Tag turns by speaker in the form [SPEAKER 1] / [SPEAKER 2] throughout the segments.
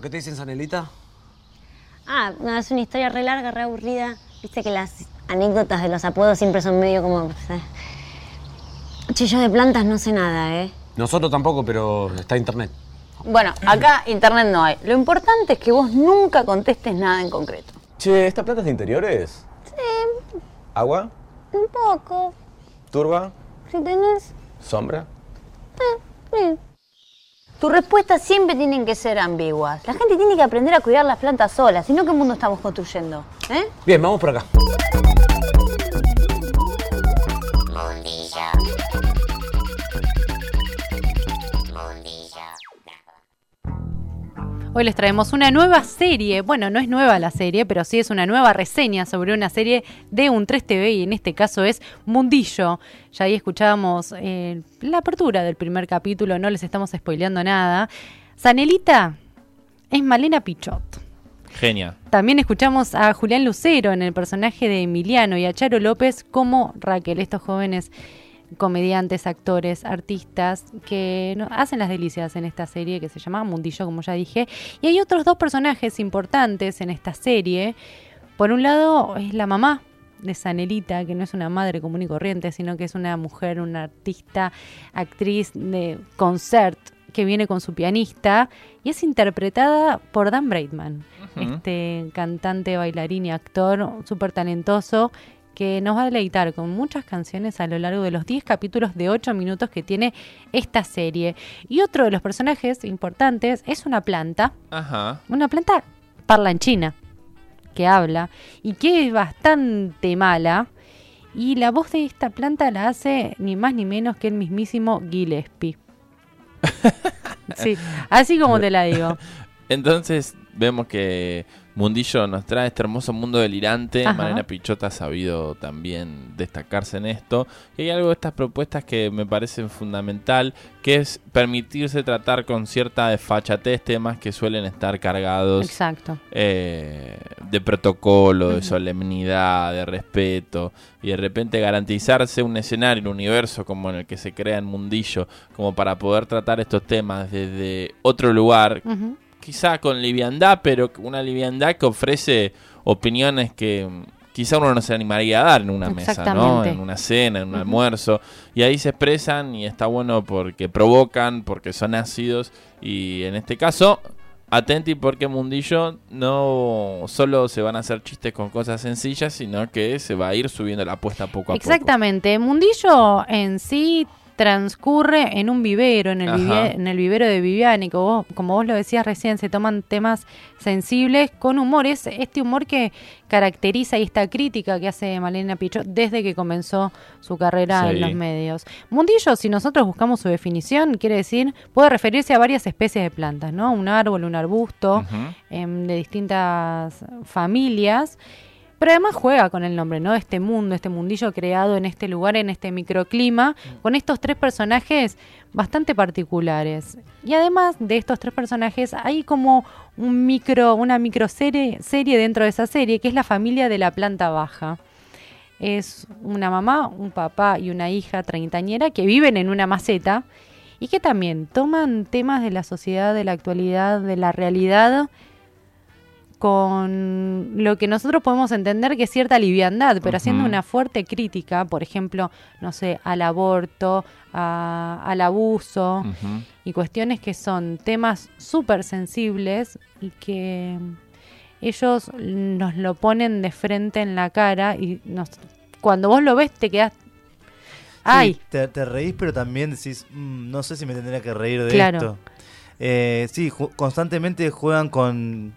[SPEAKER 1] ¿Por qué te dicen Sanelita?
[SPEAKER 2] Ah, no, es una historia re larga, re aburrida. Viste que las anécdotas de los apodos siempre son medio como... Che, yo de plantas no sé nada, ¿eh?
[SPEAKER 1] Nosotros tampoco, pero está internet.
[SPEAKER 3] Bueno, acá internet no hay. Lo importante es que vos nunca contestes nada en concreto.
[SPEAKER 4] Che, ¿esta planta es de interiores?
[SPEAKER 2] Sí,
[SPEAKER 4] ¿Agua?
[SPEAKER 2] un poco.
[SPEAKER 4] ¿Turba?
[SPEAKER 2] Si tenés...
[SPEAKER 4] ¿Sombra?
[SPEAKER 2] Bien.
[SPEAKER 3] Tus respuestas siempre tienen que ser ambiguas. La gente tiene que aprender a cuidar las plantas solas, si no, ¿qué mundo estamos construyendo? ¿Eh?
[SPEAKER 1] Bien, vamos por acá.
[SPEAKER 5] Hoy les traemos una nueva serie. Bueno, no es nueva la serie, pero sí es una nueva reseña sobre una serie de un 3TV y en este caso es Mundillo. Ya ahí escuchábamos eh, la apertura del primer capítulo, no les estamos spoileando nada. Sanelita es Malena Pichot.
[SPEAKER 6] Genia.
[SPEAKER 5] También escuchamos a Julián Lucero en el personaje de Emiliano y a Charo López como Raquel, estos jóvenes comediantes, actores, artistas que hacen las delicias en esta serie que se llama Mundillo, como ya dije. Y hay otros dos personajes importantes en esta serie. Por un lado es la mamá de Sanelita, que no es una madre común y corriente, sino que es una mujer, una artista, actriz de concert que viene con su pianista y es interpretada por Dan Braidman, este cantante, bailarín y actor súper talentoso que nos va a deleitar con muchas canciones a lo largo de los 10 capítulos de 8 minutos que tiene esta serie. Y otro de los personajes importantes es una planta,
[SPEAKER 6] Ajá.
[SPEAKER 5] una planta parlanchina que habla y que es bastante mala. Y la voz de esta planta la hace ni más ni menos que el mismísimo Gillespie. sí, así como te la digo.
[SPEAKER 6] Entonces vemos que Mundillo nos trae este hermoso mundo delirante.
[SPEAKER 5] Ajá.
[SPEAKER 6] Malena Pichota ha sabido también destacarse en esto. Y hay algo de estas propuestas que me parecen fundamental, que es permitirse tratar con cierta desfachatez temas que suelen estar cargados
[SPEAKER 5] Exacto.
[SPEAKER 6] eh, de protocolo, de solemnidad, de respeto, y de repente garantizarse un escenario, un universo como en el que se crea en Mundillo, como para poder tratar estos temas desde otro lugar,
[SPEAKER 5] Ujú.
[SPEAKER 6] Quizá con liviandad, pero una liviandad que ofrece opiniones que mm, quizá uno no se animaría a dar en una mesa, ¿no? En una cena, en un almuerzo, y ahí se expresan y está bueno porque provocan, porque son ácidos, y en este caso Atenti porque Mundillo no solo se van a hacer chistes con cosas sencillas, sino que se va a ir subiendo la apuesta poco a
[SPEAKER 5] Exactamente. Mundillo en sí transcurre en un vivero, en el,
[SPEAKER 6] Ajá.
[SPEAKER 5] vive- en el vivero de Viviani, como vos, como vos lo decías recién, se toman temas sensibles con humor. Es este humor que caracteriza y esta crítica que hace Malena Pichot desde que comenzó su carrera
[SPEAKER 6] Sí.
[SPEAKER 5] en los medios. Mundillo, si nosotros buscamos su definición, quiere decir, puede referirse a varias especies de plantas, ¿no? Un árbol, un arbusto, em, de distintas familias. Pero además juega con el nombre, ¿no? Este mundo, este mundillo creado en este lugar, en este microclima, con estos tres personajes bastante particulares. Y además de estos tres personajes, hay como un micro, una microserie serie dentro de esa serie, que es la familia de la planta baja. Es una mamá, un papá y una hija treintañera que viven en una maceta y que también toman temas de la sociedad, de la actualidad, de la realidad con lo que nosotros podemos entender que es cierta liviandad, pero haciendo una fuerte crítica, por ejemplo, no sé, al aborto, a- al abuso y cuestiones que son temas súper sensibles y que ellos nos lo ponen de frente en la cara y nos, cuando vos lo ves te quedas... ¡Ay!
[SPEAKER 7] Sí, te, te reís, pero también decís, "Mm, no sé si me tendría que reír de
[SPEAKER 5] Claro.
[SPEAKER 7] esto. Eh, sí, constantemente juegan con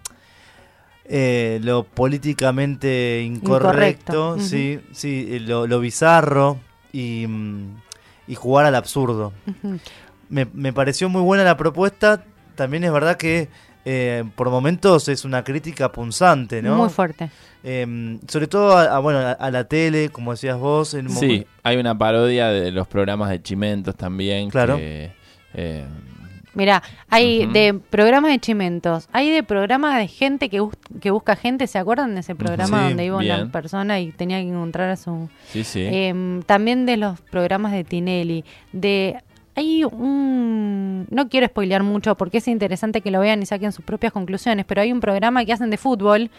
[SPEAKER 7] eh, lo políticamente incorrecto,
[SPEAKER 5] Incorrecto,
[SPEAKER 7] sí, sí, eh, lo, lo bizarro y, mm, y jugar al absurdo. Me, me pareció muy buena la propuesta. También es verdad que eh, por momentos es una crítica punzante, ¿no?
[SPEAKER 5] Muy fuerte.
[SPEAKER 7] Eh, sobre todo a, a, bueno, a, a la tele, como decías vos. En un
[SPEAKER 6] Sí, hay una parodia de los programas de Chimentos también.
[SPEAKER 7] Claro.
[SPEAKER 6] que, eh,
[SPEAKER 5] Mira, hay de programas de chimentos, hay de programas de gente que, bus- que busca gente, ¿se acuerdan de ese programa
[SPEAKER 7] Sí,
[SPEAKER 5] donde iba una
[SPEAKER 6] bien.
[SPEAKER 5] persona y tenía que encontrar a su...
[SPEAKER 6] sí, sí.
[SPEAKER 5] Em, también de los programas de Tinelli, de hay un... No quiero spoilear mucho porque es interesante que lo vean y saquen sus propias conclusiones, pero hay un programa que hacen de fútbol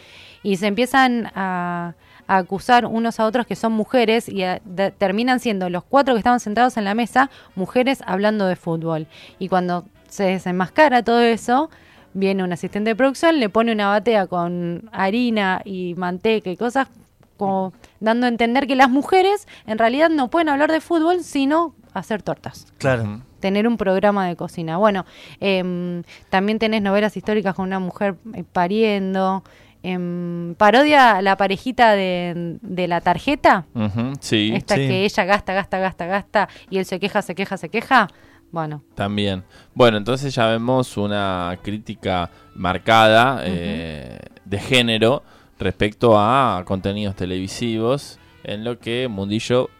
[SPEAKER 5] y se empiezan a, a acusar unos a otros que son mujeres y a- de- terminan siendo los cuatro que estaban sentados en la mesa mujeres hablando de fútbol. Y cuando se desenmascara todo eso, viene un asistente de producción, le pone una batea con harina y manteca y cosas como dando a entender que las mujeres en realidad no pueden hablar de fútbol sino hacer tortas
[SPEAKER 7] Claro.
[SPEAKER 5] tener un programa de cocina. Bueno, em, también tenés novelas históricas con una mujer eh, pariendo. em, parodia la parejita de, de la tarjeta.
[SPEAKER 6] Ujú, sí,
[SPEAKER 5] esta
[SPEAKER 7] sí.
[SPEAKER 5] que ella gasta, gasta, gasta, gasta. Y él se queja, se queja, se queja. Bueno,
[SPEAKER 6] también. Bueno, entonces ya vemos una crítica marcada eh, de género respecto a contenidos televisivos, en lo que Mundillo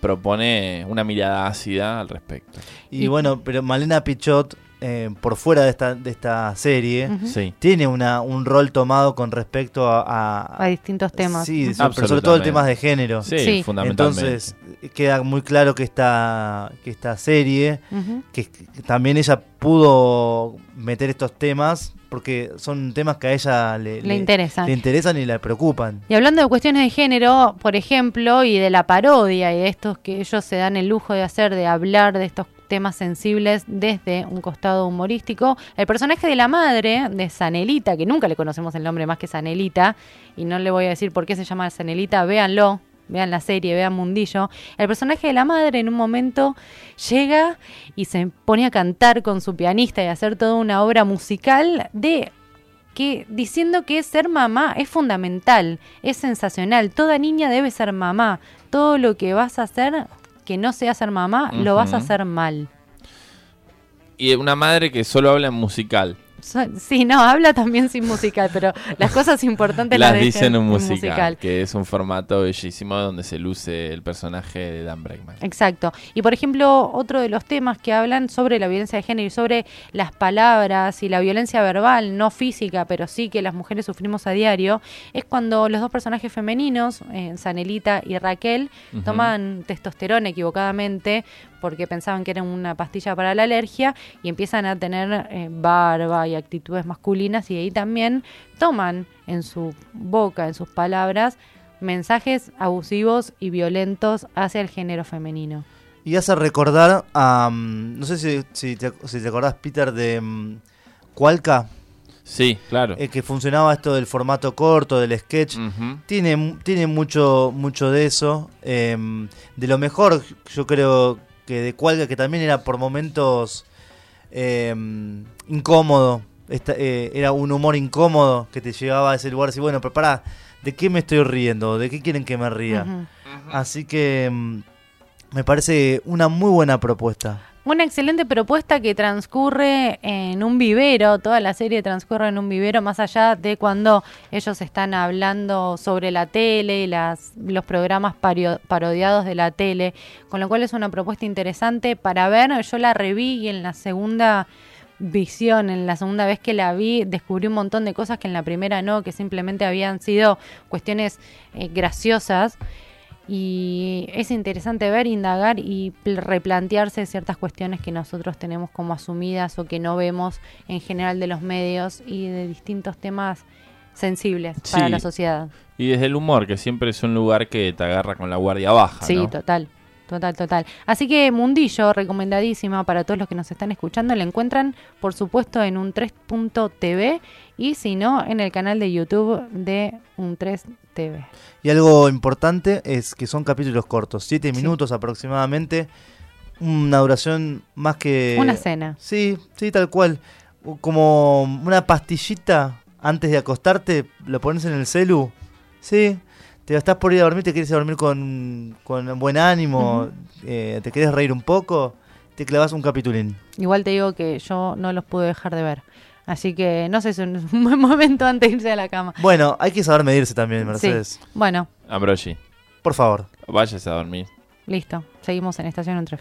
[SPEAKER 6] propone una mirada ácida al respecto.
[SPEAKER 7] Y bueno, pero Malena Pichot, eh, por fuera de esta, de esta serie.
[SPEAKER 6] Sí.
[SPEAKER 7] tiene una, un rol tomado con respecto a... a-
[SPEAKER 5] a distintos temas.
[SPEAKER 7] Sí, pero sobre todo el
[SPEAKER 6] Absolutamente.
[SPEAKER 7] tema de género.
[SPEAKER 6] Sí,
[SPEAKER 5] Sí.
[SPEAKER 6] fundamentalmente.
[SPEAKER 7] Entonces, queda muy claro que esta, que esta serie, que también ella pudo meter estos temas, porque son temas que a ella le,
[SPEAKER 5] Le interesan.
[SPEAKER 7] le interesan y le preocupan.
[SPEAKER 5] Y hablando de cuestiones de género, por ejemplo, y de la parodia y de estos que ellos se dan el lujo de hacer, de hablar de estos temas sensibles desde un costado humorístico, el personaje de la madre, de Sanelita, que nunca le conocemos el nombre más que Sanelita, y no le voy a decir por qué se llama Sanelita, véanlo, vean la serie, vean Mundillo, el personaje de la madre en un momento llega y se pone a cantar con su pianista y a hacer toda una obra musical de que diciendo que ser mamá es fundamental, es sensacional. Toda niña debe ser mamá. Todo lo que vas a hacer que no sea ser mamá, lo vas a hacer mal.
[SPEAKER 6] Y una madre que solo habla en musical.
[SPEAKER 5] Sí, no, habla también sin musical, pero las cosas importantes
[SPEAKER 6] Las
[SPEAKER 5] las
[SPEAKER 6] dice en un musical, que es un formato bellísimo donde se luce el personaje de Dan Bregman.
[SPEAKER 5] Exacto. Y por ejemplo, otro de los temas que hablan sobre la violencia de género y sobre las palabras y la violencia verbal, no física, pero sí que las mujeres sufrimos a diario, es cuando los dos personajes femeninos, eh, Sanelita y Raquel, toman testosterona equivocadamente porque pensaban que era una pastilla para la alergia y empiezan a tener eh, barba y actitudes masculinas y ahí también toman en su boca, en sus palabras, mensajes abusivos y violentos hacia el género femenino.
[SPEAKER 7] Y hace recordar a... mm, no sé si, si, te, si te acordás, Peter, de mm, Cualca,
[SPEAKER 6] Sí, claro.
[SPEAKER 7] eh, que funcionaba esto del formato corto, del sketch. Tiene, tiene mucho, mucho de eso. em, de lo mejor, yo creo que de Cualca, que también era por momentos em, incómodo. Esta- eh, era un humor incómodo que te llevaba a ese lugar. Así, bueno, pero pará, ¿de qué me estoy riendo? ¿De qué quieren que me ría? Así que em, me parece una muy buena propuesta.
[SPEAKER 5] Una excelente propuesta que transcurre en un vivero, toda la serie transcurre en un vivero, más allá de cuando ellos están hablando sobre la tele y las, los programas parodiados de la tele, con lo cual es una propuesta interesante para ver. Yo la reví y en la segunda visión, en la segunda vez que la vi, descubrí un montón de cosas que en la primera no, que simplemente habían sido cuestiones eh, graciosas. Y es interesante ver, indagar y pl- replantearse ciertas cuestiones que nosotros tenemos como asumidas o que no vemos en general de los medios y de distintos temas sensibles para la sociedad.
[SPEAKER 6] Y desde el humor, que siempre es un lugar que te agarra con la guardia baja.
[SPEAKER 5] Sí,
[SPEAKER 6] ¿no?
[SPEAKER 5] total. Total, total. Así que Mundillo, recomendadísima para todos los que nos están escuchando. La encuentran, por supuesto, en un 3.tv y si no, en el canal de YouTube de un 3TV.
[SPEAKER 7] Y algo importante es que son capítulos cortos, siete
[SPEAKER 5] Sí.
[SPEAKER 7] minutos aproximadamente. Una duración más que...
[SPEAKER 5] Una cena.
[SPEAKER 7] Sí, sí, tal cual. Como una pastillita antes de acostarte, lo pones en el celu. Sí, te estás por ir a dormir, te quieres ir a dormir con, con buen ánimo, eh, te quieres reír un poco, te clavas un capitulín.
[SPEAKER 5] Igual te digo que yo no los pude dejar de ver. Así que no sé si es un buen momento antes de irse a la cama.
[SPEAKER 7] Bueno, hay que saber medirse también, Mercedes.
[SPEAKER 5] Sí. Bueno,
[SPEAKER 6] Ambrosi,
[SPEAKER 7] Por favor.
[SPEAKER 6] vayas a dormir.
[SPEAKER 5] listo. Seguimos en Estación Untref.